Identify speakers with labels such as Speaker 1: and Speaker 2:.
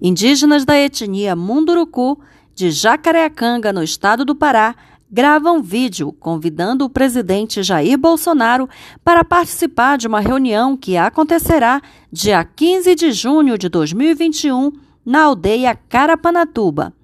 Speaker 1: Indígenas da etnia Munduruku, de Jacareacanga, no estado do Pará, gravam vídeo convidando o presidente Jair Bolsonaro para participar de uma reunião que acontecerá dia 15 de junho de 2021 na aldeia Carapanatuba.